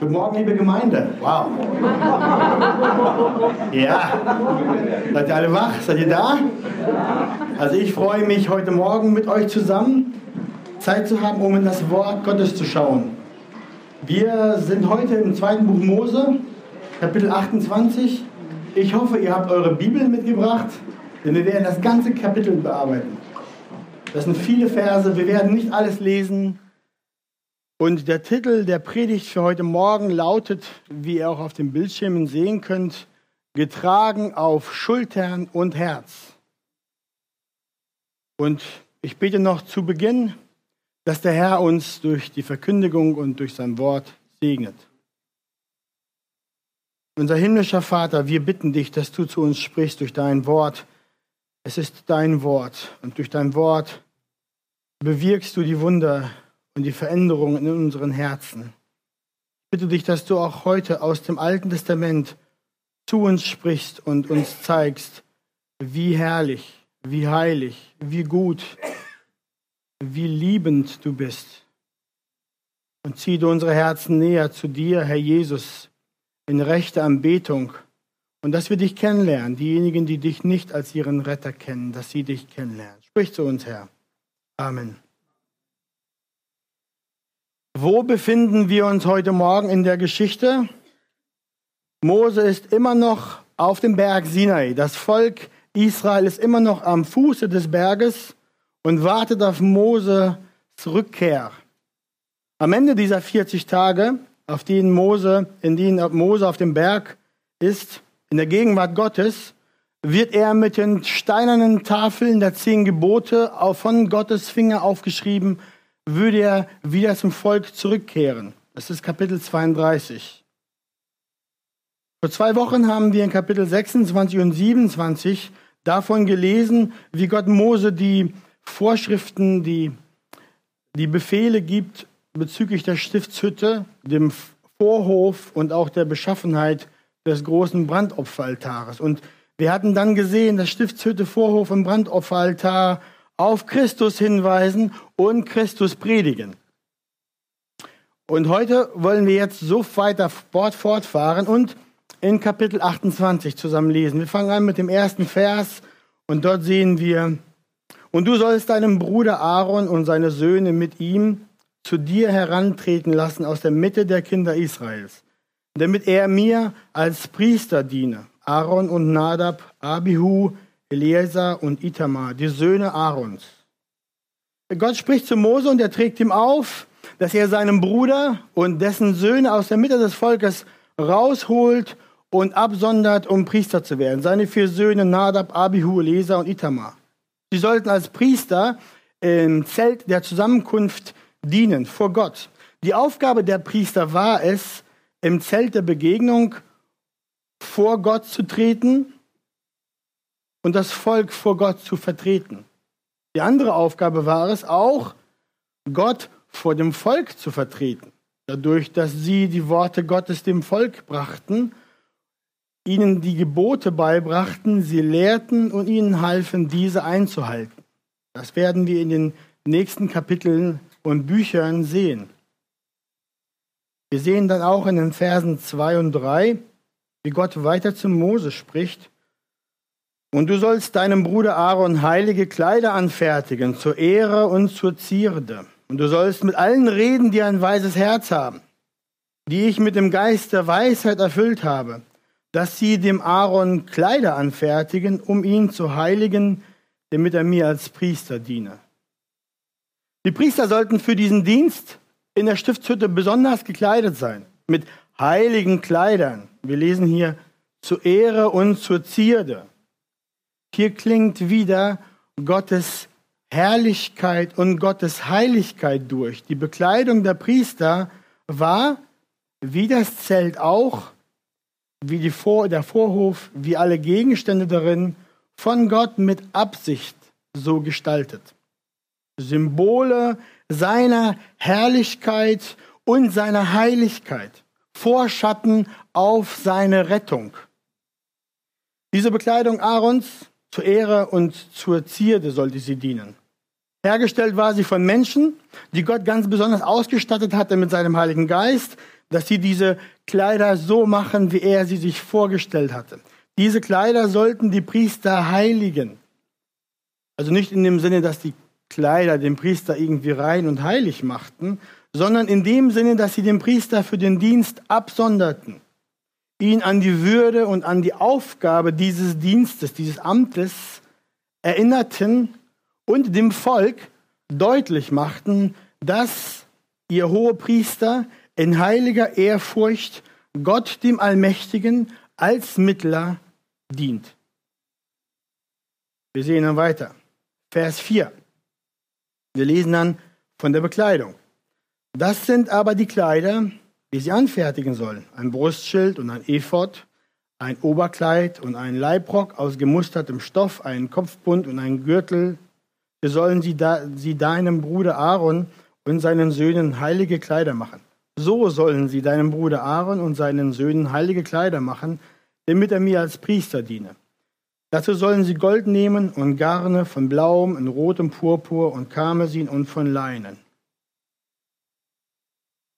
Guten Morgen, liebe Gemeinde. Wow. Ja. Seid ihr alle wach? Seid ihr da? Also ich freue mich heute Morgen mit euch zusammen Zeit zu haben, um in das Wort Gottes zu schauen. Wir sind heute im zweiten Buch Mose, Kapitel 28. Ich hoffe, ihr habt eure Bibel mitgebracht, denn wir werden das ganze Kapitel bearbeiten. Das sind viele Verse, wir werden nicht alles lesen. Und der Titel der Predigt für heute Morgen lautet, wie ihr auch auf den Bildschirmen sehen könnt, getragen auf Schultern und Herz. Und ich bete noch zu Beginn, dass der Herr uns durch die Verkündigung und durch sein Wort segnet. Unser himmlischer Vater, wir bitten dich, dass du zu uns sprichst durch dein Wort. Es ist dein Wort und durch dein Wort bewirkst du die Wunder und die Veränderungen in unseren Herzen. Ich bitte dich, dass du auch heute aus dem Alten Testament zu uns sprichst und uns zeigst, wie herrlich, wie heilig, wie gut, wie liebend du bist. Und zieh du unsere Herzen näher zu dir, Herr Jesus, in rechter Anbetung. Und dass wir dich kennenlernen, diejenigen, die dich nicht als ihren Retter kennen, dass sie dich kennenlernen. Sprich zu uns, Herr. Amen. Wo befinden wir uns heute Morgen in der Geschichte? Mose ist immer noch auf dem Berg Sinai. Das Volk Israel ist immer noch am Fuße des Berges und wartet auf Mose Rückkehr. Am Ende dieser 40 Tage, auf denen Mose, in denen Mose auf dem Berg ist, in der Gegenwart Gottes, wird er mit den steinernen Tafeln der zehn Gebote von Gottes Finger aufgeschrieben, würde er wieder zum Volk zurückkehren. Das ist Kapitel 32. Vor zwei Wochen haben wir in Kapitel 26 und 27 davon gelesen, wie Gott Mose die Vorschriften, die, die Befehle gibt bezüglich der Stiftshütte, dem Vorhof und auch der Beschaffenheit des großen Brandopferaltares. Und wir hatten dann gesehen, dass Stiftshütte, Vorhof und Brandopferaltar auf Christus hinweisen und Christus predigen. Und heute wollen wir jetzt so weiter fortfahren und in Kapitel 28 zusammen lesen. Wir fangen an mit dem ersten Vers und dort sehen wir, und du sollst deinen Bruder Aaron und seine Söhne mit ihm zu dir herantreten lassen aus der Mitte der Kinder Israels, damit er mir als Priester diene. Aaron und Nadab, Abihu, Eliezer und Itamar, die Söhne Aarons. Gott spricht zu Mose und er trägt ihm auf, dass er seinen Bruder und dessen Söhne aus der Mitte des Volkes rausholt und absondert, um Priester zu werden. Seine vier Söhne Nadab, Abihu, Eliezer und Itamar. Sie sollten als Priester im Zelt der Zusammenkunft dienen vor Gott. Die Aufgabe der Priester war es, im Zelt der Begegnung vor Gott zu treten und das Volk vor Gott zu vertreten. Die andere Aufgabe war es auch, Gott vor dem Volk zu vertreten, dadurch, dass sie die Worte Gottes dem Volk brachten ihnen die Gebote beibrachten, sie lehrten und ihnen halfen, diese einzuhalten. Das werden wir in den nächsten Kapiteln und Büchern sehen. Wir sehen dann auch in den Versen 2 und 3, wie Gott weiter zu Mose spricht. Und du sollst deinem Bruder Aaron heilige Kleider anfertigen, zur Ehre und zur Zierde. Und du sollst mit allen reden, die ein weises Herz haben, die ich mit dem Geist der Weisheit erfüllt habe dass sie dem Aaron Kleider anfertigen, um ihn zu heiligen, damit er mir als Priester diene. Die Priester sollten für diesen Dienst in der Stiftshütte besonders gekleidet sein, mit heiligen Kleidern. Wir lesen hier zur Ehre und zur Zierde. Hier klingt wieder Gottes Herrlichkeit und Gottes Heiligkeit durch. Die Bekleidung der Priester war, wie das Zelt auch, wie Vor der Vorhof, wie alle Gegenstände darin, von Gott mit Absicht so gestaltet. Symbole seiner Herrlichkeit und seiner Heiligkeit, Vorschatten auf seine Rettung. Diese Bekleidung Aarons zur Ehre und zur Zierde sollte sie dienen. Hergestellt war sie von Menschen, die Gott ganz besonders ausgestattet hatte mit seinem Heiligen Geist, dass sie diese Kleider so machen, wie er sie sich vorgestellt hatte. Diese Kleider sollten die Priester heiligen. Also nicht in dem Sinne, dass die Kleider den Priester irgendwie rein und heilig machten, sondern in dem Sinne, dass sie den Priester für den Dienst absonderten, ihn an die Würde und an die Aufgabe dieses Dienstes, dieses Amtes erinnerten und dem Volk deutlich machten, dass ihr hohe Priester in heiliger Ehrfurcht Gott dem Allmächtigen als Mittler dient. Wir sehen dann weiter. Vers 4. Wir lesen dann von der Bekleidung. Das sind aber die Kleider, die sie anfertigen sollen. Ein Brustschild und ein Ephod, ein Oberkleid und ein Leibrock aus gemustertem Stoff, einen Kopfbund und ein Gürtel. Wir sollen sie, da, sie deinem Bruder Aaron und seinen Söhnen heilige Kleider machen. So sollen sie deinem Bruder Aaron und seinen Söhnen heilige Kleider machen, damit er mir als Priester diene. Dazu sollen sie Gold nehmen und Garne von blauem und rotem Purpur und Karmesin und von Leinen.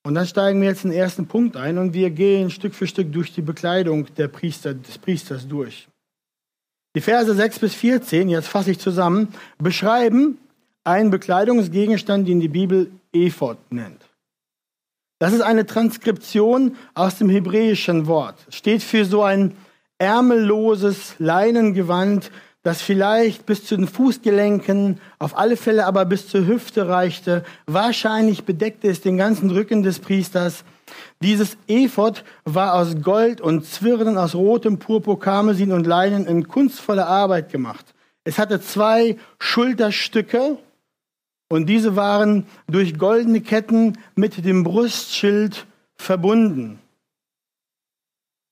Und dann steigen wir jetzt in den ersten Punkt ein und wir gehen Stück für Stück durch die Bekleidung der Priester, des Priesters durch. Die Verse 6 bis 14, jetzt fasse ich zusammen, beschreiben einen Bekleidungsgegenstand, den die Bibel Ephod nennt. Das ist eine Transkription aus dem hebräischen Wort. Steht für so ein ärmelloses Leinengewand, das vielleicht bis zu den Fußgelenken, auf alle Fälle aber bis zur Hüfte reichte, wahrscheinlich bedeckte es den ganzen Rücken des Priesters. Dieses Ephod war aus Gold und Zwirnen aus rotem Purpur, Karmesin und Leinen in kunstvoller Arbeit gemacht. Es hatte zwei Schulterstücke, und diese waren durch goldene Ketten mit dem Brustschild verbunden.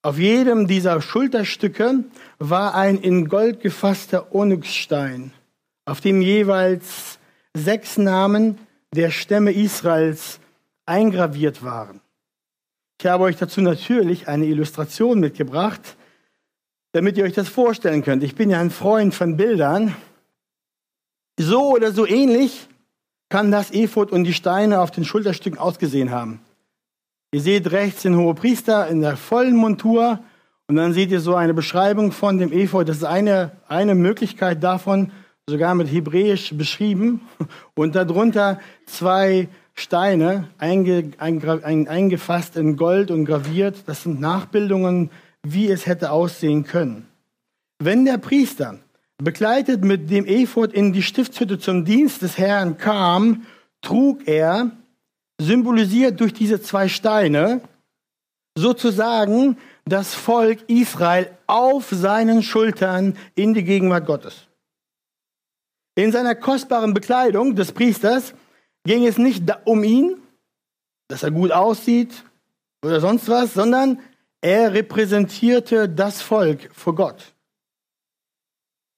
Auf jedem dieser Schulterstücke war ein in Gold gefasster Onyxstein, auf dem jeweils sechs Namen der Stämme Israels eingraviert waren. Ich habe euch dazu natürlich eine Illustration mitgebracht, damit ihr euch das vorstellen könnt. Ich bin ja ein Freund von Bildern. So oder so ähnlich kann das Ephod und die Steine auf den Schulterstücken ausgesehen haben. Ihr seht rechts den Hohepriester in der vollen Montur und dann seht ihr so eine Beschreibung von dem Ephod. Das ist eine, eine Möglichkeit davon, sogar mit Hebräisch beschrieben. Und darunter zwei Steine, einge, ein, eingefasst in Gold und graviert. Das sind Nachbildungen, wie es hätte aussehen können. Wenn der Priester begleitet mit dem Ephod in die Stiftshütte zum Dienst des Herrn kam, trug er, symbolisiert durch diese zwei Steine, sozusagen das Volk Israel auf seinen Schultern in die Gegenwart Gottes. In seiner kostbaren Bekleidung des Priesters ging es nicht um ihn, dass er gut aussieht oder sonst was, sondern er repräsentierte das Volk vor Gott.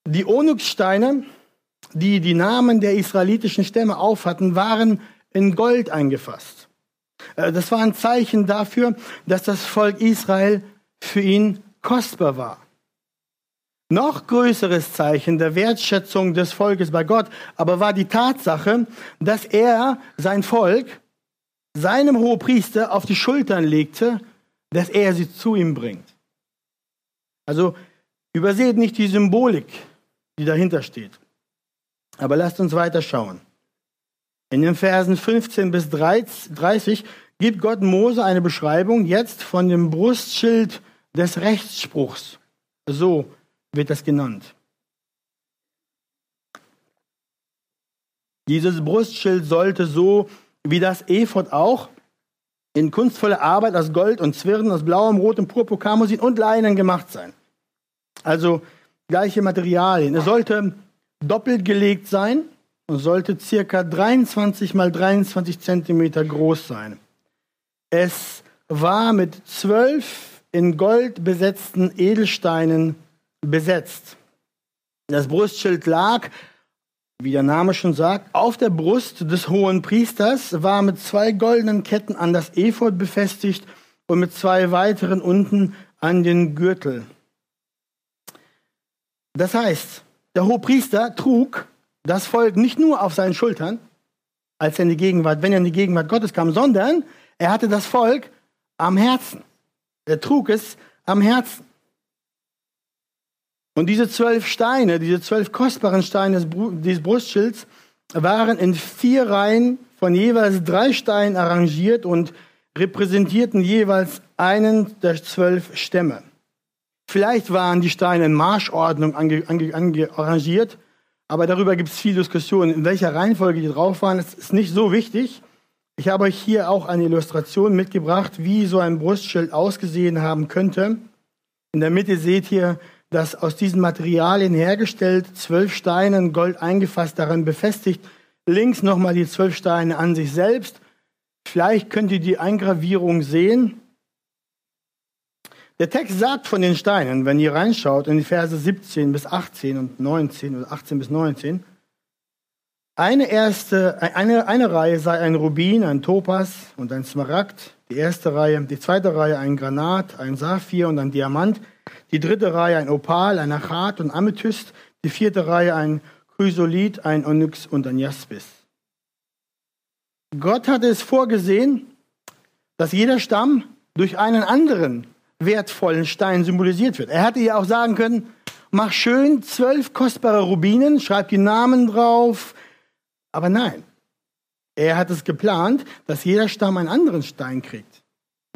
Die Onyxsteine, die die Namen der israelitischen Stämme aufhatten, waren in Gold eingefasst. Äh, das war ein Zeichen dafür, dass das Volk Israel für ihn kostbar war. Noch größeres Zeichen der Wertschätzung des Volkes bei Gott aber war die Tatsache, dass er sein Volk seinem Hohepriester auf die Schultern legte, dass er sie zu ihm bringt. Also überseht nicht die Symbolik die dahinter steht. Aber lasst uns weiter schauen. In den Versen 15 bis 30 gibt Gott Mose eine Beschreibung jetzt von dem Brustschild des Rechtsspruchs. So wird das genannt. Dieses Brustschild sollte so wie das Ephod auch in kunstvoller Arbeit aus Gold und Zwirn, aus blauem, rotem Purpur, Karmosin und Leinen gemacht sein. Also gleiche Materialien. Es sollte doppelt gelegt sein und sollte circa 23 mal 23 Zentimeter groß sein. Es war mit zwölf in Gold besetzten Edelsteinen besetzt. Das Brustschild lag, wie der Name schon sagt, auf der Brust des hohen Priesters, war mit zwei goldenen Ketten an das Ephod befestigt und mit zwei weiteren unten an den Gürtel. Das heißt, der Hohepriester trug das Volk nicht nur auf seinen Schultern, als er in die Gegenwart, wenn er in die Gegenwart Gottes kam, sondern er hatte das Volk am Herzen. Er trug es am Herzen. Und diese zwölf Steine, diese zwölf kostbaren Steine des Brustschilds, waren in vier Reihen von jeweils drei Steinen arrangiert und repräsentierten jeweils einen der zwölf Stämme. Vielleicht waren die Steine in Marschordnung ange, ange, ange arrangiert, aber darüber gibt es viel Diskussion. In welcher Reihenfolge die drauf waren, ist nicht so wichtig. Ich habe euch hier auch eine Illustration mitgebracht, wie so ein Brustschild ausgesehen haben könnte. In der Mitte seht ihr das aus diesen Materialien hergestellt, zwölf Steine in Gold eingefasst, daran befestigt. Links nochmal die zwölf Steine an sich selbst. Vielleicht könnt ihr die Eingravierung sehen. Der Text sagt von den Steinen, wenn ihr reinschaut in die Verse 17 bis 18 und 19 oder 18 bis 19, eine, erste, eine, eine Reihe sei ein Rubin, ein Topas und ein Smaragd. Die erste Reihe, die zweite Reihe ein Granat, ein Saphir und ein Diamant. Die dritte Reihe ein Opal, ein Achat und Amethyst. Die vierte Reihe ein Chrysolith, ein Onyx und ein Jaspis. Gott hatte es vorgesehen, dass jeder Stamm durch einen anderen wertvollen Stein symbolisiert wird. Er hätte ja auch sagen können, mach schön zwölf kostbare Rubinen, schreib die Namen drauf. Aber nein, er hat es geplant, dass jeder Stamm einen anderen Stein kriegt,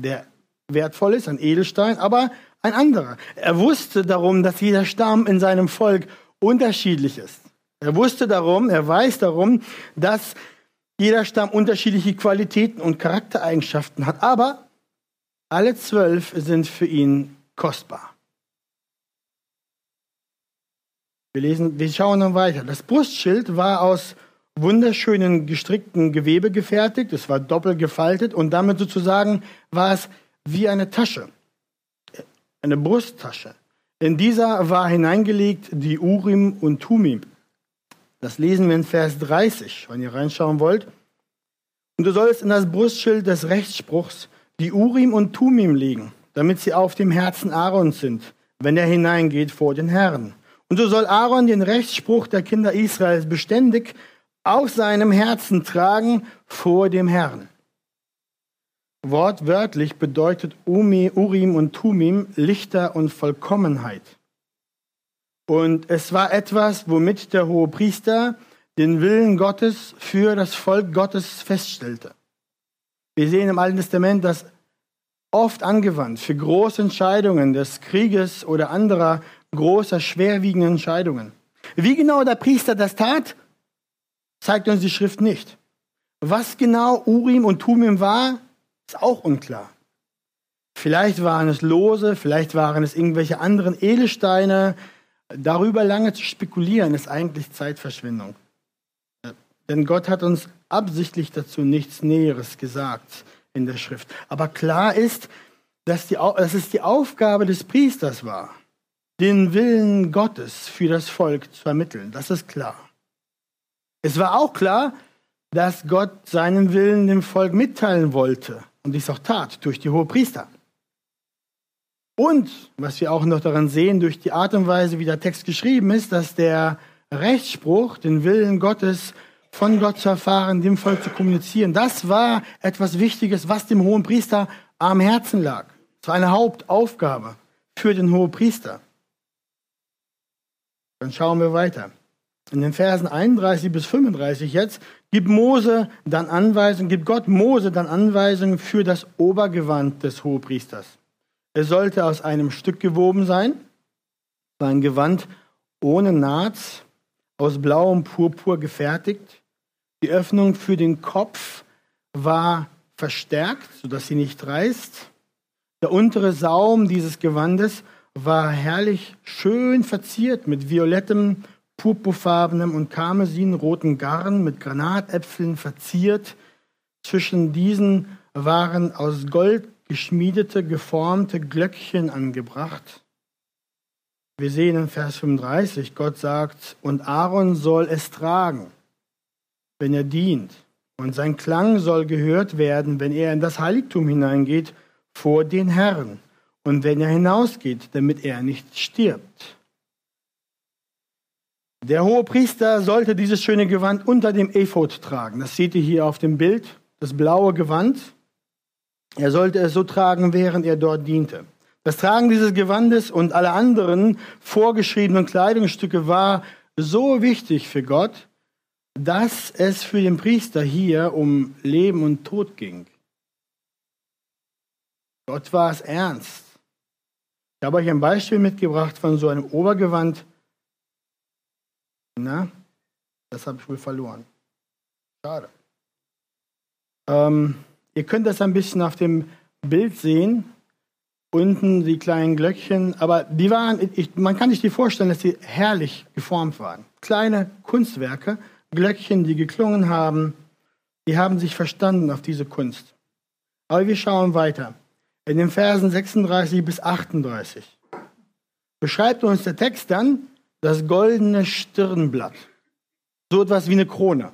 der wertvoll ist, ein Edelstein, aber ein anderer. Er wusste darum, dass jeder Stamm in seinem Volk unterschiedlich ist. Er wusste darum, er weiß darum, dass jeder Stamm unterschiedliche Qualitäten und Charaktereigenschaften hat, aber alle zwölf sind für ihn kostbar. Wir, lesen, wir schauen dann weiter. Das Brustschild war aus wunderschönen gestrickten Gewebe gefertigt, es war doppelt gefaltet und damit sozusagen war es wie eine Tasche eine Brusttasche. In dieser war hineingelegt die Urim und Tumim. Das lesen wir in Vers 30, wenn ihr reinschauen wollt. Und du sollst in das Brustschild des Rechtsspruchs die Urim und Tumim legen, damit sie auf dem Herzen Aarons sind, wenn er hineingeht vor den Herrn. Und so soll Aaron den Rechtsspruch der Kinder Israels beständig auf seinem Herzen tragen vor dem Herrn. Wortwörtlich bedeutet Umi, Urim und Tumim Lichter und Vollkommenheit. Und es war etwas, womit der hohe Priester den Willen Gottes für das Volk Gottes feststellte. Wir sehen im Alten Testament das oft angewandt für große Entscheidungen des Krieges oder anderer großer, schwerwiegender Entscheidungen. Wie genau der Priester das tat, zeigt uns die Schrift nicht. Was genau Urim und Tumim war, ist auch unklar. Vielleicht waren es Lose, vielleicht waren es irgendwelche anderen Edelsteine. Darüber lange zu spekulieren, ist eigentlich Zeitverschwendung. Denn Gott hat uns absichtlich dazu nichts Näheres gesagt in der Schrift. Aber klar ist, dass, die, dass es die Aufgabe des Priesters war, den Willen Gottes für das Volk zu ermitteln. Das ist klar. Es war auch klar, dass Gott seinen Willen dem Volk mitteilen wollte und dies auch tat durch die Hohepriester. Und was wir auch noch daran sehen, durch die Art und Weise, wie der Text geschrieben ist, dass der Rechtsspruch, den Willen Gottes von Gott zu erfahren, dem Volk zu kommunizieren, das war etwas Wichtiges, was dem hohen Priester am Herzen lag. Es war eine Hauptaufgabe für den hohen Priester. Dann schauen wir weiter. In den Versen 31 bis 35 jetzt gibt Mose dann Anweisungen, gibt Gott Mose dann Anweisungen für das Obergewand des Hohepriesters. Es sollte aus einem Stück gewoben sein, war ein Gewand ohne Naht, aus blauem Purpur gefertigt. Die Öffnung für den Kopf war verstärkt, sodass sie nicht reißt. Der untere Saum dieses Gewandes war herrlich schön verziert mit violettem purpurfarbenem und karmesinroten Garn mit Granatäpfeln verziert. Zwischen diesen waren aus Gold geschmiedete, geformte Glöckchen angebracht. Wir sehen in Vers 35, Gott sagt, und Aaron soll es tragen, wenn er dient. Und sein Klang soll gehört werden, wenn er in das Heiligtum hineingeht, vor den Herrn. Und wenn er hinausgeht, damit er nicht stirbt. Der hohe Priester sollte dieses schöne Gewand unter dem Ephod tragen. Das seht ihr hier auf dem Bild, das blaue Gewand. Er sollte es so tragen, während er dort diente. Das Tragen dieses Gewandes und alle anderen vorgeschriebenen Kleidungsstücke war so wichtig für Gott, dass es für den Priester hier um Leben und Tod ging. Gott war es ernst. Ich habe euch ein Beispiel mitgebracht von so einem Obergewand. Na, das habe ich wohl verloren. Schade. Ähm, ihr könnt das ein bisschen auf dem Bild sehen. Unten die kleinen Glöckchen, aber die waren, ich, man kann sich die vorstellen, dass sie herrlich geformt waren. Kleine Kunstwerke, Glöckchen, die geklungen haben, die haben sich verstanden auf diese Kunst. Aber wir schauen weiter. In den Versen 36 bis 38 beschreibt uns der Text dann das goldene Stirnblatt. So etwas wie eine Krone.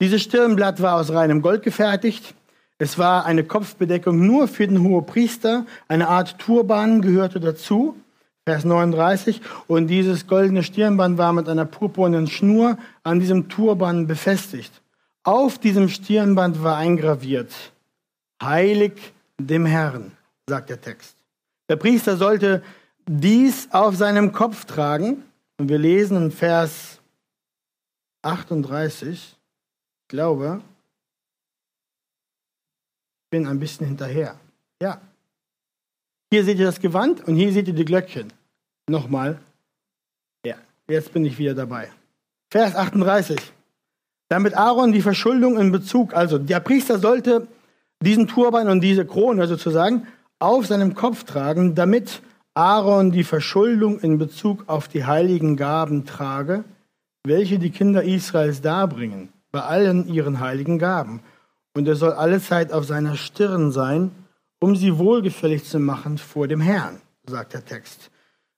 Dieses Stirnblatt war aus reinem Gold gefertigt. Es war eine Kopfbedeckung nur für den Hohepriester. Eine Art Turban gehörte dazu. Vers 39. Und dieses goldene Stirnband war mit einer purpurnen Schnur an diesem Turban befestigt. Auf diesem Stirnband war eingraviert, heilig dem Herrn, sagt der Text. Der Priester sollte dies auf seinem Kopf tragen. Und wir lesen in Vers 38, ich glaube, ich bin ein bisschen hinterher. Ja, hier seht ihr das Gewand und hier seht ihr die Glöckchen. Nochmal. Ja, jetzt bin ich wieder dabei. Vers 38. Damit Aaron die Verschuldung in Bezug, also der Priester sollte diesen Turban und diese Krone sozusagen auf seinem Kopf tragen, damit Aaron die Verschuldung in Bezug auf die heiligen Gaben trage, welche die Kinder Israels darbringen, bei allen ihren heiligen Gaben. Und er soll alle Zeit auf seiner Stirn sein, um sie wohlgefällig zu machen vor dem Herrn, sagt der Text.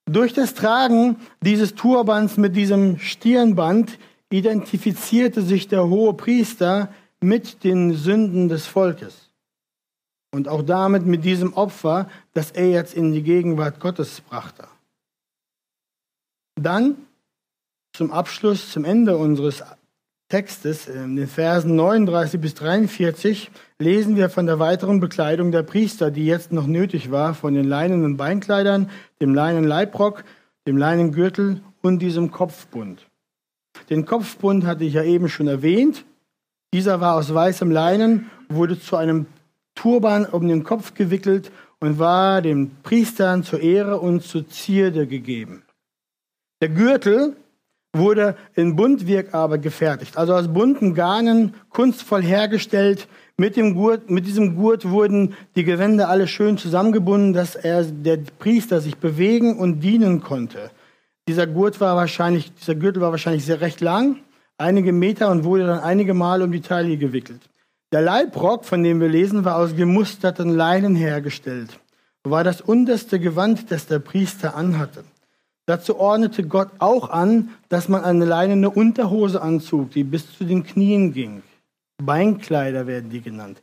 Durch das Tragen dieses Turbands mit diesem Stirnband identifizierte sich der hohe Priester mit den Sünden des Volkes und auch damit mit diesem Opfer, das er jetzt in die Gegenwart Gottes brachte. Dann zum Abschluss, zum Ende unseres Textes, in den Versen 39 bis 43, lesen wir von der weiteren Bekleidung der Priester, die jetzt noch nötig war, von den leinenen Beinkleidern, dem leinen Leibrock, dem leinen Gürtel und diesem Kopfbund. Den Kopfbund hatte ich ja eben schon erwähnt. Dieser war aus weißem Leinen, wurde zu einem Turban um den Kopf gewickelt und war den Priestern zur Ehre und zur Zierde gegeben. Der Gürtel wurde in Buntwirkarbeit gefertigt, also aus bunten Garnen, kunstvoll hergestellt. Mit, dem Gurt, mit diesem Gurt wurden die Gewänder alle schön zusammengebunden, dass er, der Priester sich bewegen und dienen konnte. Dieser Gurt war wahrscheinlich, dieser Gürtel war wahrscheinlich sehr recht lang, einige Meter und wurde dann einige Mal um die Taille gewickelt. Der Leibrock, von dem wir lesen, war aus gemusterten Leinen hergestellt, war das unterste Gewand, das der Priester anhatte. Dazu ordnete Gott auch an, dass man eine leinene Unterhose anzog, die bis zu den Knien ging. Beinkleider werden die genannt.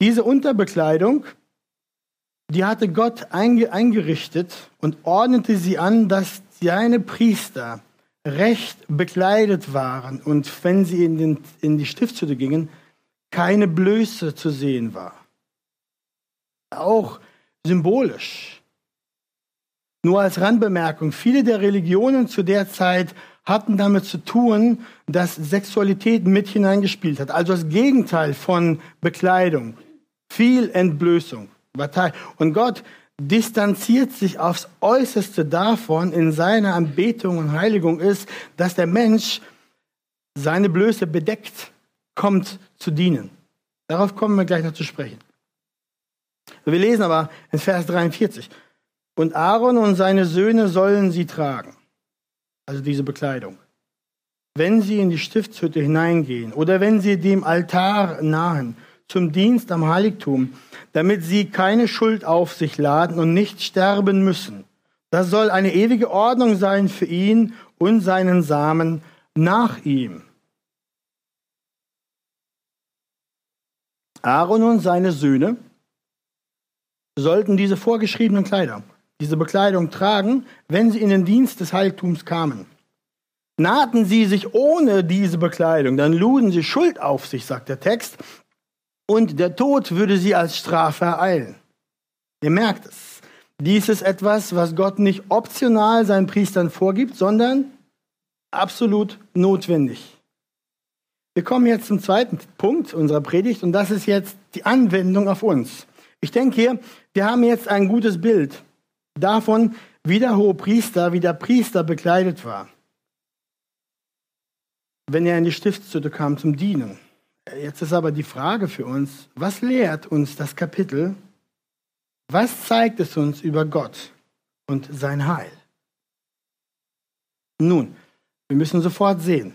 Diese Unterbekleidung, die hatte Gott eingerichtet und ordnete sie an, dass seine Priester recht bekleidet waren und wenn sie in, den, in die Stiftshütte gingen, keine Blöße zu sehen war. Auch symbolisch. Nur als Randbemerkung, viele der Religionen zu der Zeit hatten damit zu tun, dass Sexualität mit hineingespielt hat. Also das Gegenteil von Bekleidung. Viel Entblößung. Und Gott distanziert sich aufs Äußerste davon in seiner Anbetung und Heiligung ist, dass der Mensch seine Blöße bedeckt, kommt zu dienen. Darauf kommen wir gleich noch zu sprechen. Wir lesen aber in Vers 43. Und Aaron und seine Söhne sollen sie tragen, also diese Bekleidung, wenn sie in die Stiftshütte hineingehen oder wenn sie dem Altar nahen, zum Dienst am Heiligtum, damit sie keine Schuld auf sich laden und nicht sterben müssen. Das soll eine ewige Ordnung sein für ihn und seinen Samen nach ihm. Aaron und seine Söhne sollten diese vorgeschriebenen Kleider diese Bekleidung tragen, wenn sie in den Dienst des Heiligtums kamen. Nahten sie sich ohne diese Bekleidung, dann luden sie Schuld auf sich, sagt der Text, und der Tod würde sie als Strafe ereilen. Ihr merkt es. Dies ist etwas, was Gott nicht optional seinen Priestern vorgibt, sondern absolut notwendig. Wir kommen jetzt zum zweiten Punkt unserer Predigt und das ist jetzt die Anwendung auf uns. Ich denke hier, wir haben jetzt ein gutes Bild davon, wie der hohe Priester, wie der Priester bekleidet war, wenn er in die Stiftshütte kam zum Dienen. Jetzt ist aber die Frage für uns, was lehrt uns das Kapitel? Was zeigt es uns über Gott und sein Heil? Nun, wir müssen sofort sehen,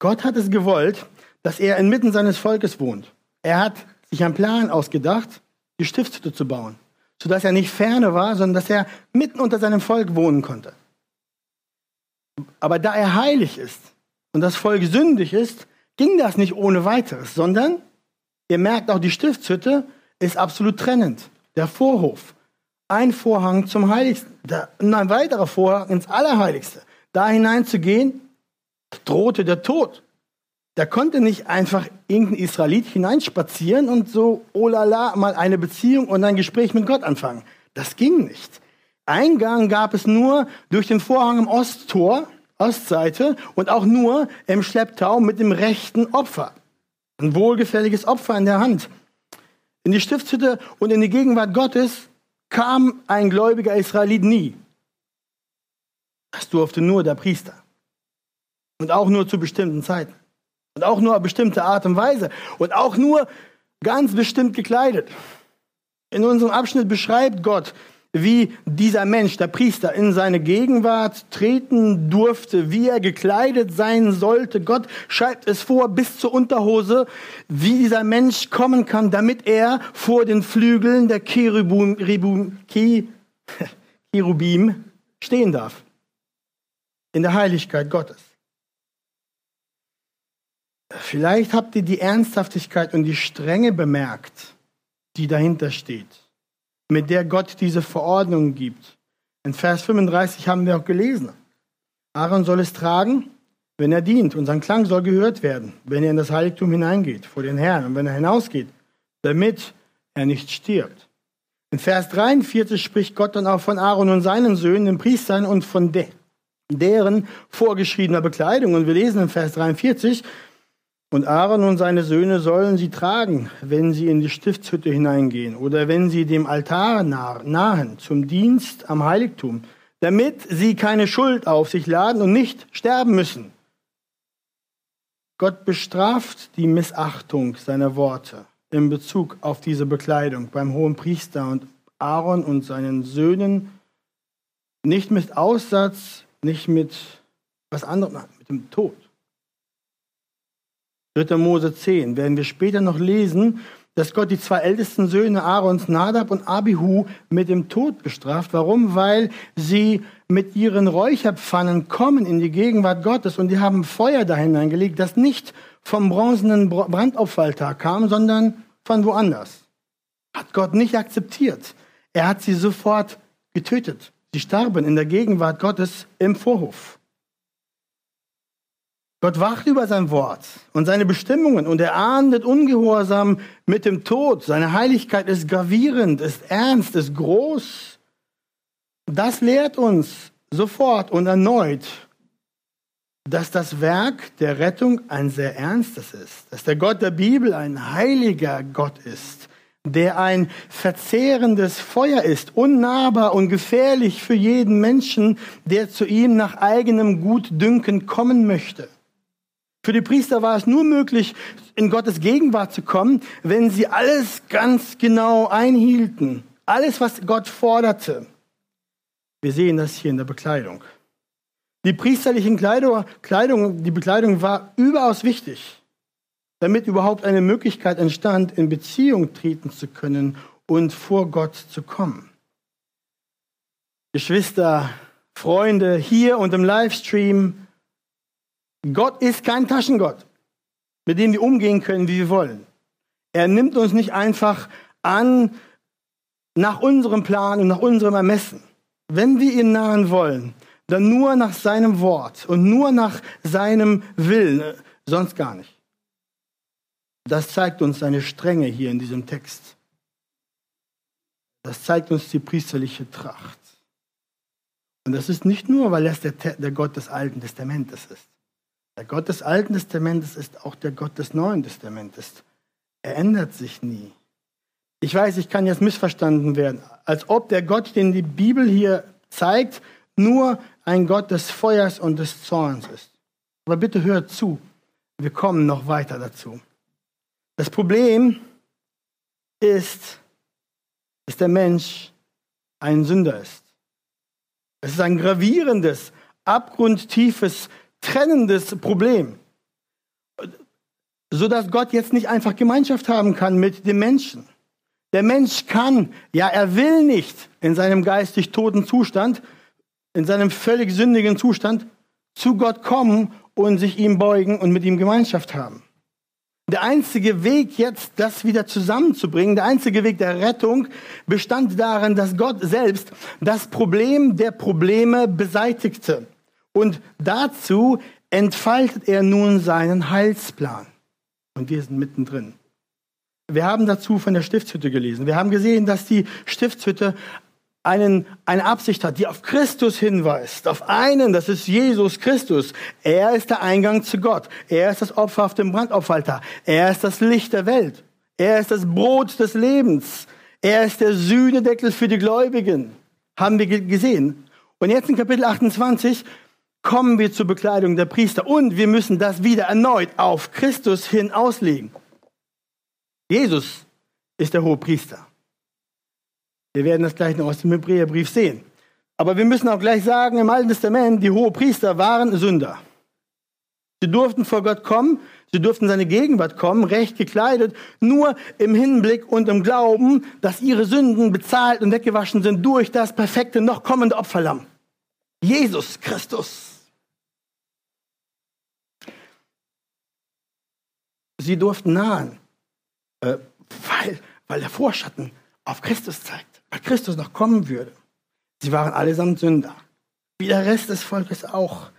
Gott hat es gewollt, dass er inmitten seines Volkes wohnt. Er hat sich einen Plan ausgedacht, die Stiftshütte zu bauen, sodass er nicht ferne war, sondern dass er mitten unter seinem Volk wohnen konnte. Aber da er heilig ist und das Volk sündig ist, ging das nicht ohne weiteres, sondern ihr merkt auch, die Stiftshütte ist absolut trennend. Der Vorhof, ein Vorhang zum Heiligsten, ein weiterer Vorhang ins Allerheiligste. Da hineinzugehen, drohte der Tod. Da konnte nicht einfach irgendein Israelit hineinspazieren und so, oh la la, mal eine Beziehung und ein Gespräch mit Gott anfangen. Das ging nicht. Eingang gab es nur durch den Vorhang im Osttor, Ostseite und auch nur im Schlepptau mit dem rechten Opfer. Ein wohlgefälliges Opfer in der Hand. In die Stiftshütte und in die Gegenwart Gottes kam ein gläubiger Israelit nie. Das durfte nur der Priester. Und auch nur zu bestimmten Zeiten. Und auch nur auf bestimmte Art und Weise. Und auch nur ganz bestimmt gekleidet. In unserem Abschnitt beschreibt Gott, wie dieser Mensch, der Priester, in seine Gegenwart treten durfte, wie er gekleidet sein sollte. Gott schreibt es vor bis zur Unterhose, wie dieser Mensch kommen kann, damit er vor den Flügeln der Cherubim, Cherubim stehen darf. In der Heiligkeit Gottes. Vielleicht habt ihr die Ernsthaftigkeit und die Strenge bemerkt, die dahinter steht, mit der Gott diese Verordnung gibt. In Vers 35 haben wir auch gelesen. Aaron soll es tragen, wenn er dient, und sein Klang soll gehört werden, wenn er in das Heiligtum hineingeht, vor den Herrn, und wenn er hinausgeht, damit er nicht stirbt. In Vers 43 spricht Gott dann auch von Aaron und seinen Söhnen, den Priestern, und von de deren vorgeschriebener Bekleidung. Und wir lesen in Vers 43, und Aaron und seine Söhne sollen sie tragen, wenn sie in die Stiftshütte hineingehen oder wenn sie dem Altar nahen zum Dienst am Heiligtum, damit sie keine Schuld auf sich laden und nicht sterben müssen. Gott bestraft die Missachtung seiner Worte in Bezug auf diese Bekleidung beim hohen Priester und Aaron und seinen Söhnen nicht mit Aussatz, nicht mit was anderem, mit dem Tod. 3. Mose 10 werden wir später noch lesen, dass Gott die zwei ältesten Söhne Aarons, Nadab und Abihu, mit dem Tod bestraft. Warum? Weil sie mit ihren Räucherpfannen kommen in die Gegenwart Gottes und die haben Feuer da hineingelegt, das nicht vom bronzenen Brandopferaltar kam, sondern von woanders. Hat Gott nicht akzeptiert. Er hat sie sofort getötet. Sie starben in der Gegenwart Gottes im Vorhof. Gott wacht über sein Wort und seine Bestimmungen und er ahndet Ungehorsam mit dem Tod. Seine Heiligkeit ist gravierend, ist ernst, ist groß. Das lehrt uns sofort und erneut, dass das Werk der Rettung ein sehr ernstes ist, dass der Gott der Bibel ein heiliger Gott ist, der ein verzehrendes Feuer ist, unnahbar und gefährlich für jeden Menschen, der zu ihm nach eigenem Gutdünken kommen möchte. Für die Priester war es nur möglich, in Gottes Gegenwart zu kommen, wenn sie alles ganz genau einhielten. Alles, was Gott forderte. Wir sehen das hier in der Bekleidung. Die priesterlichen Kleidung, Kleidung, die Bekleidung war überaus wichtig, damit überhaupt eine Möglichkeit entstand, in Beziehung treten zu können und vor Gott zu kommen. Geschwister, Freunde, hier und im Livestream, Gott ist kein Taschengott, mit dem wir umgehen können, wie wir wollen. Er nimmt uns nicht einfach an nach unserem Plan und nach unserem Ermessen. Wenn wir ihn nahen wollen, dann nur nach seinem Wort und nur nach seinem Willen, sonst gar nicht. Das zeigt uns seine Strenge hier in diesem Text. Das zeigt uns die priesterliche Tracht. Und das ist nicht nur, weil er der, der Gott des Alten Testamentes ist. Der Gott des Alten Testamentes ist auch der Gott des Neuen Testamentes. Er ändert sich nie. Ich weiß, ich kann jetzt missverstanden werden, als ob der Gott, den die Bibel hier zeigt, nur ein Gott des Feuers und des Zorns ist. Aber bitte hört zu, wir kommen noch weiter dazu. Das Problem ist, dass der Mensch ein Sünder ist. Es ist ein gravierendes, abgrundtiefes, trennendes Problem, sodass Gott jetzt nicht einfach Gemeinschaft haben kann mit dem Menschen. Der Mensch kann, ja, er will nicht in seinem geistig toten Zustand, in seinem völlig sündigen Zustand zu Gott kommen und sich ihm beugen und mit ihm Gemeinschaft haben. Der einzige Weg jetzt, das wieder zusammenzubringen, der einzige Weg der Rettung bestand darin, dass Gott selbst das Problem der Probleme beseitigte. Und dazu entfaltet er nun seinen Heilsplan. Und wir sind mittendrin. Wir haben dazu von der Stiftshütte gelesen. Wir haben gesehen, dass die Stiftshütte einen, eine Absicht hat, die auf Christus hinweist, auf einen, das ist Jesus Christus. Er ist der Eingang zu Gott. Er ist das Opfer auf dem Brandopferaltar. Er ist das Licht der Welt. Er ist das Brot des Lebens. Er ist der Sühnedeckel für die Gläubigen. Haben wir gesehen. Und jetzt in Kapitel 28 kommen wir zur Bekleidung der Priester und wir müssen das wieder erneut auf Christus hin auslegen. Jesus ist der hohe Priester. Wir werden das gleich noch aus dem Hebräerbrief sehen. Aber wir müssen auch gleich sagen, im Alten Testament, die hohe Priester waren Sünder. Sie durften vor Gott kommen, sie durften seine Gegenwart kommen, recht gekleidet, nur im Hinblick und im Glauben, dass ihre Sünden bezahlt und weggewaschen sind durch das perfekte, noch kommende Opferlamm. Jesus Christus. Sie durften nahen, äh, weil, weil der Vorschatten auf Christus zeigt, weil Christus noch kommen würde. Sie waren allesamt Sünder, wie der Rest des Volkes auch.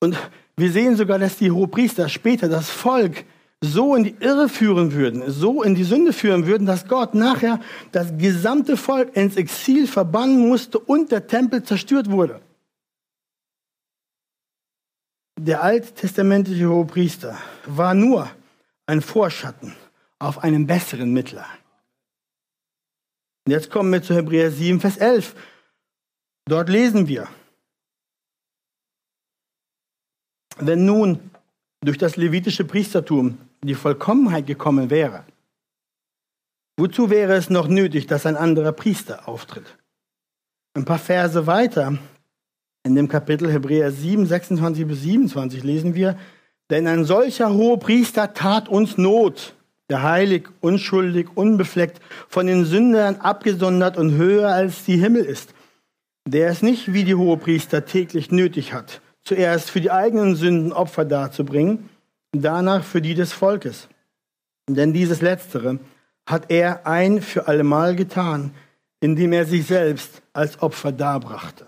Und wir sehen sogar, dass die Hohepriester später das Volk so in die Irre führen würden, so in die Sünde führen würden, dass Gott nachher das gesamte Volk ins Exil verbannen musste und der Tempel zerstört wurde. Der alttestamentliche Hohepriester war nur ein Vorschatten auf einen besseren Mittler. Und jetzt kommen wir zu Hebräer 7, Vers 11. Dort lesen wir, wenn nun durch das levitische Priestertum die Vollkommenheit gekommen wäre, wozu wäre es noch nötig, dass ein anderer Priester auftritt? Ein paar Verse weiter, in dem Kapitel Hebräer 7, 26 bis 27 lesen wir, denn ein solcher hoher Priester tat uns Not, der heilig, unschuldig, unbefleckt, von den Sündern abgesondert und höher als die Himmel ist, der es nicht wie die Hohepriester täglich nötig hat, zuerst für die eigenen Sünden Opfer darzubringen, danach für die des Volkes. Denn dieses Letztere hat er ein für allemal getan, indem er sich selbst als Opfer darbrachte.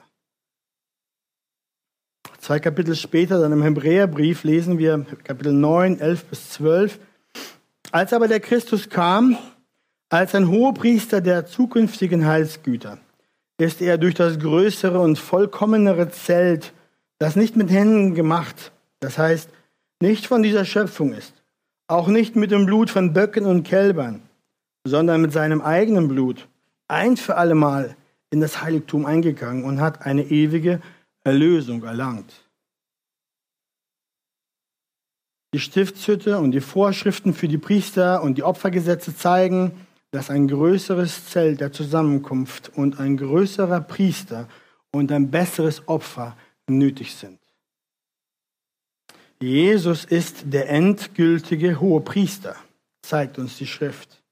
Zwei Kapitel später, dann im Hebräerbrief, lesen wir Kapitel 9, 11 bis 12. Als aber der Christus kam, als ein Hohepriester der zukünftigen Heilsgüter, ist er durch das größere und vollkommenere Zelt, das nicht mit Händen gemacht, das heißt nicht von dieser Schöpfung ist, auch nicht mit dem Blut von Böcken und Kälbern, sondern mit seinem eigenen Blut, ein für allemal in das Heiligtum eingegangen und hat eine ewige Erlösung erlangt. Die Stiftshütte und die Vorschriften für die Priester und die Opfergesetze zeigen, dass ein größeres Zelt der Zusammenkunft und ein größerer Priester und ein besseres Opfer nötig sind. Jesus ist der endgültige hohe Priester, zeigt uns die Schrift,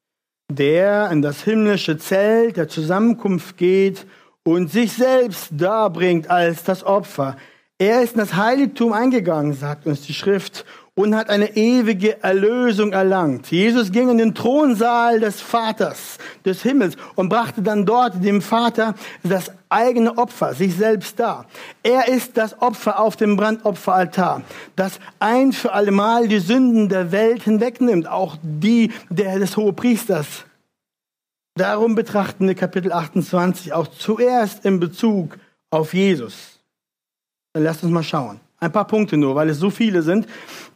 der in das himmlische Zelt der Zusammenkunft geht und sich selbst darbringt als das Opfer. Er ist in das Heiligtum eingegangen, sagt uns die Schrift, und hat eine ewige Erlösung erlangt. Jesus ging in den Thronsaal des Vaters, des Himmels und brachte dann dort dem Vater das eigene Opfer, sich selbst dar. Er ist das Opfer auf dem Brandopferaltar, das ein für allemal die Sünden der Welt hinwegnimmt, auch die der des Hohepriesters. Darum betrachten wir Kapitel 28 auch zuerst in Bezug auf Jesus. Dann lasst uns mal schauen. Ein paar Punkte nur, weil es so viele sind.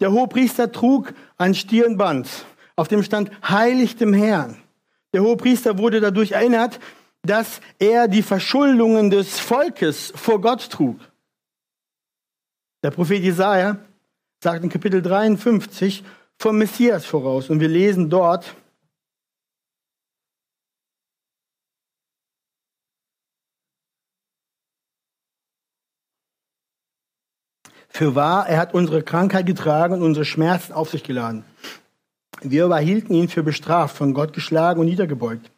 Der Hohepriester trug ein Stirnband, auf dem stand Heilig dem Herrn. Der Hohepriester wurde dadurch erinnert, dass er die Verschuldungen des Volkes vor Gott trug. Der Prophet Jesaja sagt in Kapitel 53 vom Messias voraus und wir lesen dort, Für wahr, er hat unsere Krankheit getragen und unsere Schmerzen auf sich geladen. Wir überhielten ihn für bestraft, von Gott geschlagen und niedergebeugt.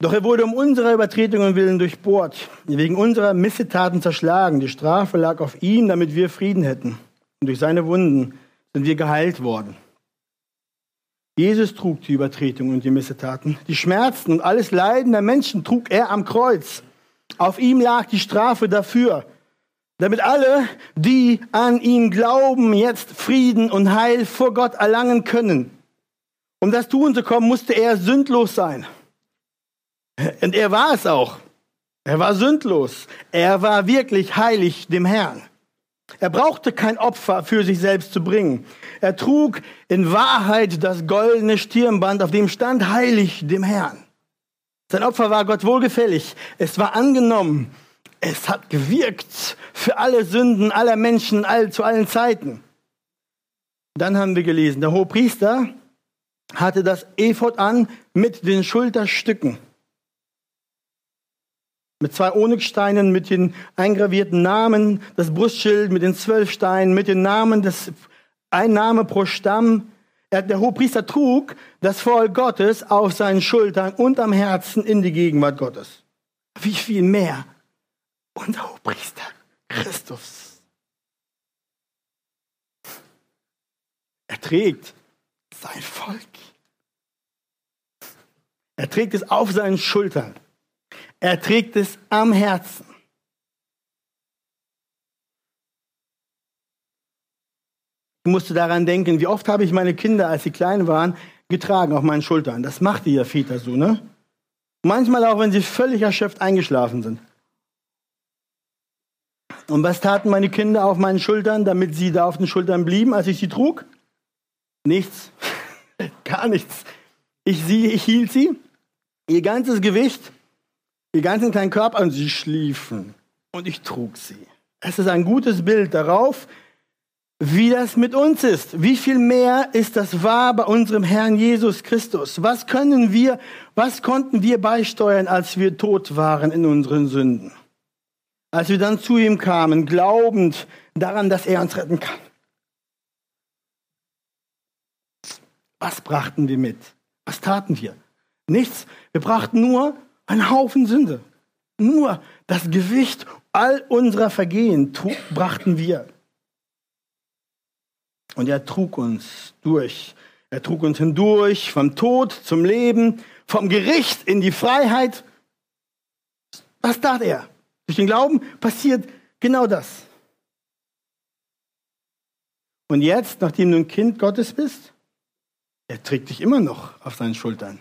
Doch er wurde um unserer Übertretungen willen durchbohrt, wegen unserer Missetaten zerschlagen. Die Strafe lag auf ihm, damit wir Frieden hätten. Und durch seine Wunden sind wir geheilt worden. Jesus trug die Übertretungen und die Missetaten. Die Schmerzen und alles Leiden der Menschen trug er am Kreuz. Auf ihm lag die Strafe dafür, damit alle, die an ihn glauben, jetzt Frieden und Heil vor Gott erlangen können. Um das tun zu kommen, musste er sündlos sein. Und er war es auch. Er war sündlos. Er war wirklich heilig dem Herrn. Er brauchte kein Opfer für sich selbst zu bringen. Er trug in Wahrheit das goldene Stirnband, auf dem stand heilig dem Herrn. Sein Opfer war Gott wohlgefällig. Es war angenommen. Es hat gewirkt für alle Sünden aller Menschen all, zu allen Zeiten. Dann haben wir gelesen, der Hohepriester hatte das Ephod an mit den Schulterstücken. Mit zwei Onyxsteinen, mit den eingravierten Namen, das Brustschild mit den zwölf Steinen, mit den Namen des, ein Name pro Stamm. Der Hohepriester trug das Volk Gottes auf seinen Schultern und am Herzen in die Gegenwart Gottes. Wie viel mehr unser Hohepriester Christus. Er trägt sein Volk. Er trägt es auf seinen Schultern. Er trägt es am Herzen. Ich musste daran denken, wie oft habe ich meine Kinder, als sie klein waren, getragen auf meinen Schultern. Das macht ihr Väter so, ne? Manchmal auch, wenn sie völlig erschöpft eingeschlafen sind. Und was taten meine Kinder auf meinen Schultern, damit sie da auf den Schultern blieben, als ich sie trug? Nichts. Gar nichts. Ich, sie, ich hielt sie, ihr ganzes Gewicht, ihr ganzen kleinen Körper und sie schliefen. Und ich trug sie. Es ist ein gutes Bild darauf, wie das mit uns ist. Wie viel mehr ist das wahr bei unserem Herrn Jesus Christus? Was können wir, was konnten wir beisteuern, als wir tot waren in unseren Sünden? Als wir dann zu ihm kamen, glaubend daran, dass er uns retten kann. Was brachten wir mit? Was taten wir? Nichts. Wir brachten nur einen Haufen Sünde. Nur das Gewicht all unserer Vergehen brachten wir. Und er trug uns durch. Er trug uns hindurch vom Tod zum Leben, vom Gericht in die Freiheit. Was tat er? Durch den Glauben passiert genau das. Und jetzt, nachdem du ein Kind Gottes bist, er trägt dich immer noch auf seinen Schultern.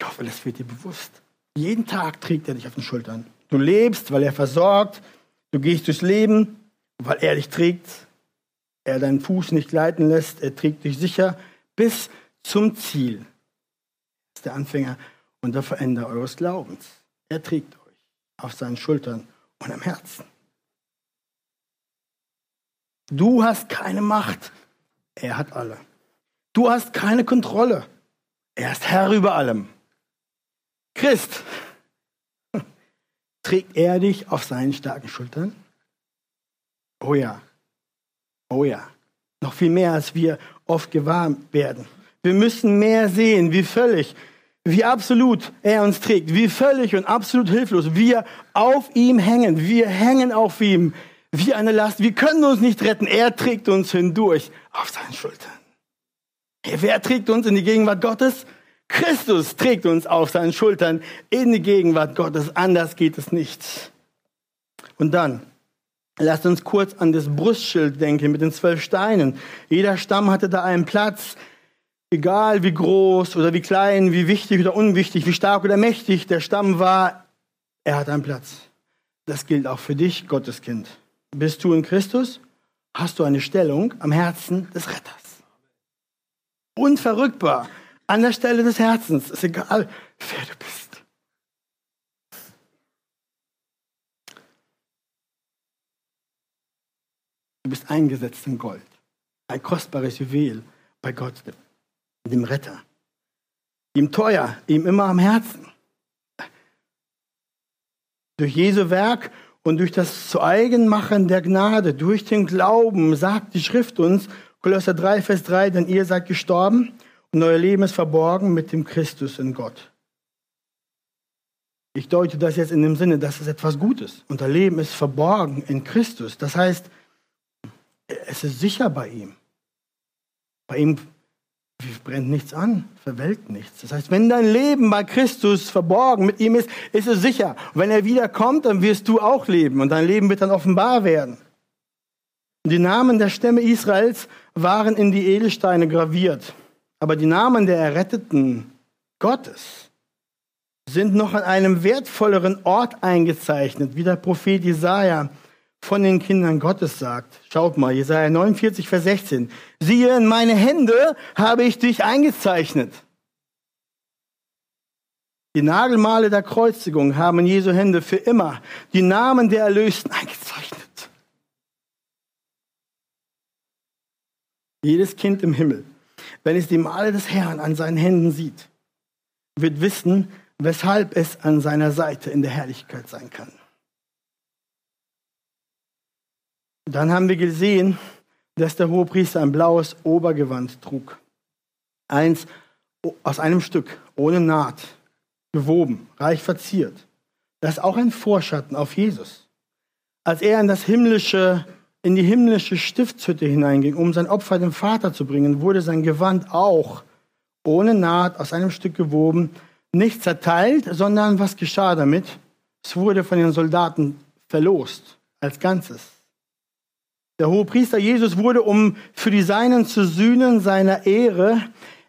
Ich hoffe, das wird dir bewusst. Jeden Tag trägt er dich auf den Schultern. Du lebst, weil er versorgt. Du gehst durchs Leben, weil er dich trägt. Er deinen Fuß nicht gleiten lässt. Er trägt dich sicher bis zum Ziel. Er ist der Anfänger und der Veränder eures Glaubens. Er trägt euch auf seinen Schultern und am Herzen. Du hast keine Macht. Er hat alle. Du hast keine Kontrolle. Er ist Herr über allem. Christ, trägt er dich auf seinen starken Schultern? Oh ja. Oh ja. Noch viel mehr, als wir oft gewahr werden. Wir müssen mehr sehen, wie völlig, wie absolut er uns trägt, wie völlig und absolut hilflos wir auf ihm hängen. Wir hängen auf ihm wie eine Last. Wir können uns nicht retten. Er trägt uns hindurch auf seinen Schultern. Wer trägt uns in die Gegenwart Gottes? Christus trägt uns auf seinen Schultern in die Gegenwart Gottes. Anders geht es nicht. Und dann, lasst uns kurz an das Brustschild denken mit den zwölf Steinen. Jeder Stamm hatte da einen Platz. Egal wie groß oder wie klein, wie wichtig oder unwichtig, wie stark oder mächtig der Stamm war, er hat einen Platz. Das gilt auch für dich, Gottes Kind. Bist du in Christus? Hast du eine Stellung am Herzen des Retters. Unverrückbar. An der Stelle des Herzens. Ist egal, wer du bist. Du bist eingesetzt in Gold. Ein kostbares Juwel bei Gott, dem Retter. Ihm teuer, ihm immer am Herzen. Durch Jesu Werk und durch das zu Eigenmachen der Gnade, durch den Glauben, sagt die Schrift uns, Kolosser 3, Vers 3, denn ihr seid gestorben und euer Leben ist verborgen mit dem Christus in Gott. Ich deute das jetzt in dem Sinne, dass es etwas Gutes. Unser Leben ist verborgen in Christus. Das heißt, es ist sicher bei ihm. Bei ihm brennt nichts an, verwelkt nichts. Das heißt, wenn dein Leben bei Christus verborgen mit ihm ist, ist es sicher. Und wenn er wiederkommt, dann wirst du auch leben und dein Leben wird dann offenbar werden. Die Namen der Stämme Israels waren in die Edelsteine graviert, aber die Namen der Erretteten Gottes sind noch an einem wertvolleren Ort eingezeichnet, wie der Prophet Jesaja von den Kindern Gottes sagt. Schaut mal, Jesaja 49, Vers 16. Siehe, in meine Hände habe ich dich eingezeichnet. Die Nagelmale der Kreuzigung haben in Jesu Hände für immer die Namen der Erlösten eingezeichnet. Jedes Kind im Himmel, wenn es die Male des Herrn an seinen Händen sieht, wird wissen, weshalb es an seiner Seite in der Herrlichkeit sein kann. Dann haben wir gesehen, dass der Hohepriester ein blaues Obergewand trug. Eins aus einem Stück, ohne Naht, gewoben, reich verziert. Das ist auch ein Vorschatten auf Jesus. Als er in das himmlische, in die himmlische Stiftshütte hineinging, um sein Opfer dem Vater zu bringen, wurde sein Gewand auch ohne Naht aus einem Stück gewoben, nicht zerteilt, sondern was geschah damit? Es wurde von den Soldaten verlost als Ganzes. Der hohe Priester Jesus wurde, um für die Seinen zu sühnen, seiner Ehre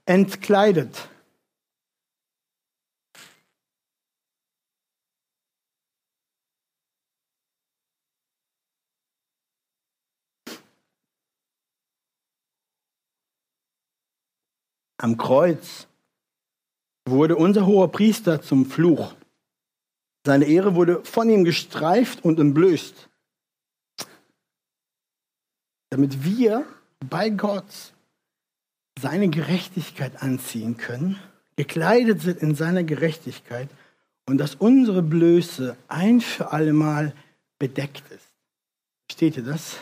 entkleidet. Am Kreuz wurde unser hoher Priester zum Fluch. Seine Ehre wurde von ihm gestreift und entblößt damit wir bei Gott seine Gerechtigkeit anziehen können, gekleidet sind in seiner Gerechtigkeit und dass unsere Blöße ein für allemal bedeckt ist. Versteht ihr das?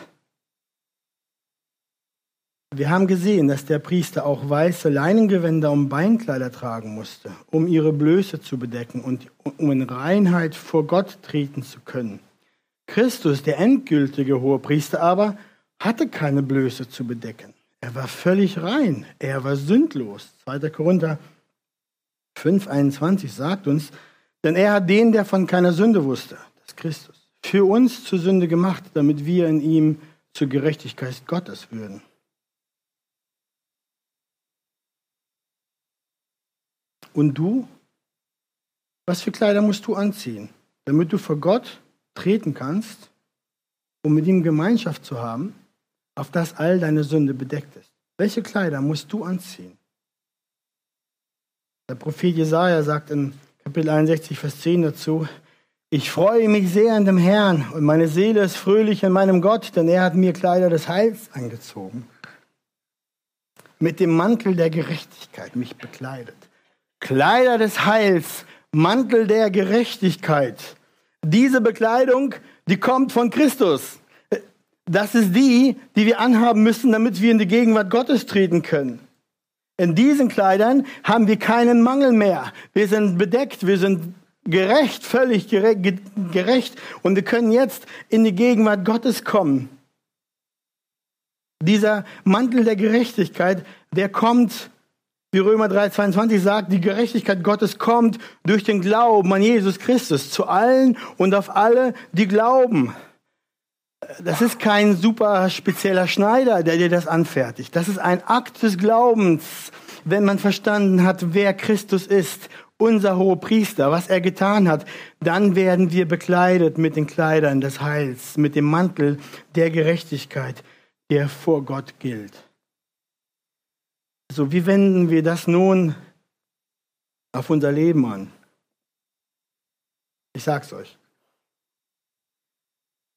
Wir haben gesehen, dass der Priester auch weiße Leinengewänder um Beinkleider tragen musste, um ihre Blöße zu bedecken und um in Reinheit vor Gott treten zu können. Christus, der endgültige hohe Priester aber, hatte keine Blöße zu bedecken. Er war völlig rein. Er war sündlos. 2. Korinther 5,21 sagt uns, denn er hat den, der von keiner Sünde wusste, das Christus, für uns zur Sünde gemacht, damit wir in ihm zur Gerechtigkeit Gottes würden. Und du? Was für Kleider musst du anziehen, damit du vor Gott treten kannst, um mit ihm Gemeinschaft zu haben? Auf das all deine Sünde bedeckt ist. Welche Kleider musst du anziehen? Der Prophet Jesaja sagt in Kapitel 61, Vers 10 dazu: Ich freue mich sehr an dem Herrn und meine Seele ist fröhlich in meinem Gott, denn er hat mir Kleider des Heils angezogen. Mit dem Mantel der Gerechtigkeit mich bekleidet. Kleider des Heils, Mantel der Gerechtigkeit. Diese Bekleidung, die kommt von Christus. Das ist die, die wir anhaben müssen, damit wir in die Gegenwart Gottes treten können. In diesen Kleidern haben wir keinen Mangel mehr. Wir sind bedeckt, wir sind gerecht, völlig gerecht und wir können jetzt in die Gegenwart Gottes kommen. Dieser Mantel der Gerechtigkeit, der kommt, wie Römer 3:22 sagt, die Gerechtigkeit Gottes kommt durch den Glauben an Jesus Christus zu allen und auf alle, die glauben. Das ist kein super spezieller Schneider, der dir das anfertigt. Das ist ein Akt des Glaubens, wenn man verstanden hat, wer Christus ist, unser hoher Priester, was er getan hat. Dann werden wir bekleidet mit den Kleidern des Heils, mit dem Mantel der Gerechtigkeit, der vor Gott gilt. So, wie wenden wir das nun auf unser Leben an? Ich sag's euch.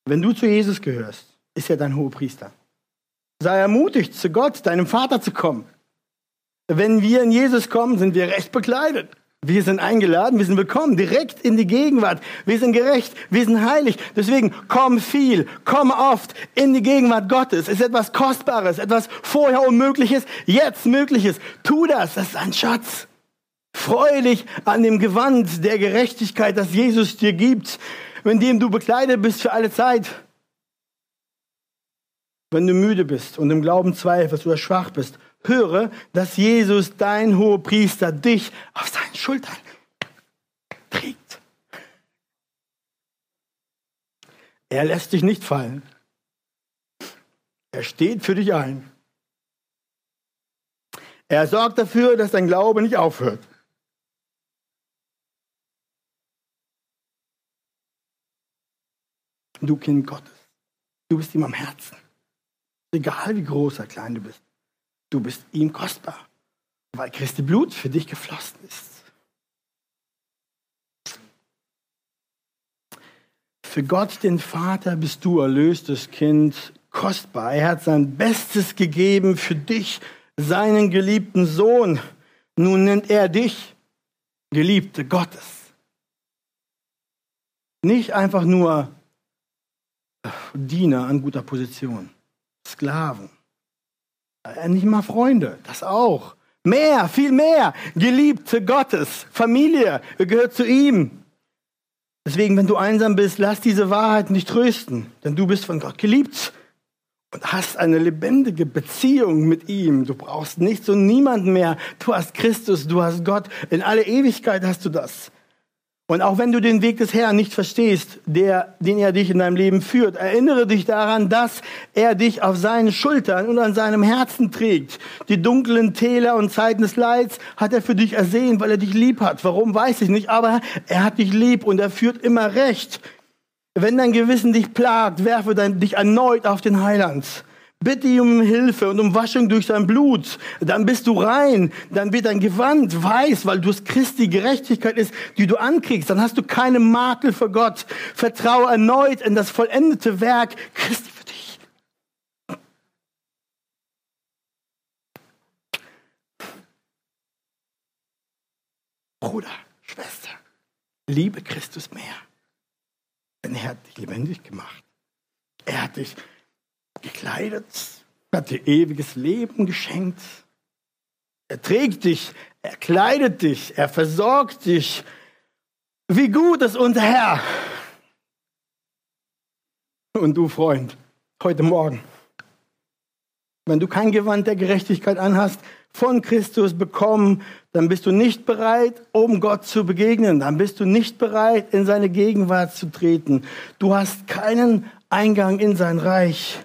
Wenn du zu Jesus gehörst, ist er dein hoher Priester. Sei ermutigt, zu Gott, deinem Vater zu kommen. Wenn wir in Jesus kommen, sind wir recht bekleidet. Wir sind eingeladen, wir sind willkommen, direkt in die Gegenwart. Wir sind gerecht, wir sind heilig. Deswegen komm viel, komm oft in die Gegenwart Gottes. Es ist etwas Kostbares, etwas vorher Unmögliches, jetzt Mögliches. Tu das, das ist ein Schatz. Freue dich an dem Gewand der Gerechtigkeit, das Jesus dir gibt mit dem du bekleidet bist für alle Zeit. Wenn du müde bist und im Glauben zweifelst oder schwach bist, höre, dass Jesus, dein hoher Priester, dich auf seinen Schultern trägt. Er lässt dich nicht fallen. Er steht für dich ein. Er sorgt dafür, dass dein Glaube nicht aufhört. Du Kind Gottes. Du bist ihm am Herzen. Egal wie groß oder klein du bist. Du bist ihm kostbar, weil Christi Blut für dich geflossen ist. Für Gott, den Vater, bist du erlöstes Kind, kostbar. Er hat sein Bestes gegeben für dich, seinen geliebten Sohn. Nun nennt er dich Geliebte Gottes. Nicht einfach nur Diener an guter Position, Sklaven, äh, nicht mal Freunde, das auch. Mehr, viel mehr. Geliebte Gottes, Familie, gehört zu ihm. Deswegen, wenn du einsam bist, lass diese Wahrheit nicht trösten, denn du bist von Gott geliebt und hast eine lebendige Beziehung mit ihm. Du brauchst nichts und niemanden mehr. Du hast Christus, du hast Gott. In alle Ewigkeit hast du das. Und auch wenn du den Weg des Herrn nicht verstehst, der, den er dich in deinem Leben führt, erinnere dich daran, dass er dich auf seinen Schultern und an seinem Herzen trägt. Die dunklen Täler und Zeiten des Leids hat er für dich ersehen, weil er dich lieb hat. Warum, weiß ich nicht, aber er hat dich lieb und er führt immer recht. Wenn dein Gewissen dich plagt, werfe dein, dich erneut auf den Heiland. Bitte ihn um Hilfe und um Waschung durch sein Blut. Dann bist du rein. Dann wird dein Gewand weiß, weil du es Christi Gerechtigkeit ist, die du ankriegst. Dann hast du keine Makel für Gott. Vertraue erneut in das vollendete Werk Christi für dich. Bruder, Schwester, liebe Christus mehr. Denn er hat dich lebendig gemacht. Er hat dich gekleidet, hat dir ewiges Leben geschenkt. Er trägt dich, er kleidet dich, er versorgt dich. Wie gut ist unser Herr. Und du, Freund, heute Morgen, wenn du kein Gewand der Gerechtigkeit anhast, von Christus bekommen, dann bist du nicht bereit, um Gott zu begegnen. Dann bist du nicht bereit, in seine Gegenwart zu treten. Du hast keinen Eingang in sein Reich.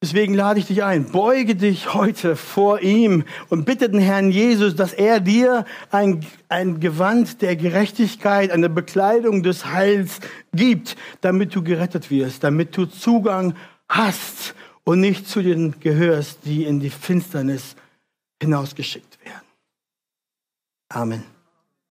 Deswegen lade ich dich ein, beuge dich heute vor ihm und bitte den Herrn Jesus, dass er dir ein, ein Gewand der Gerechtigkeit, eine Bekleidung des Heils gibt, damit du gerettet wirst, damit du Zugang hast und nicht zu den gehörst, die in die Finsternis hinausgeschickt werden. Amen.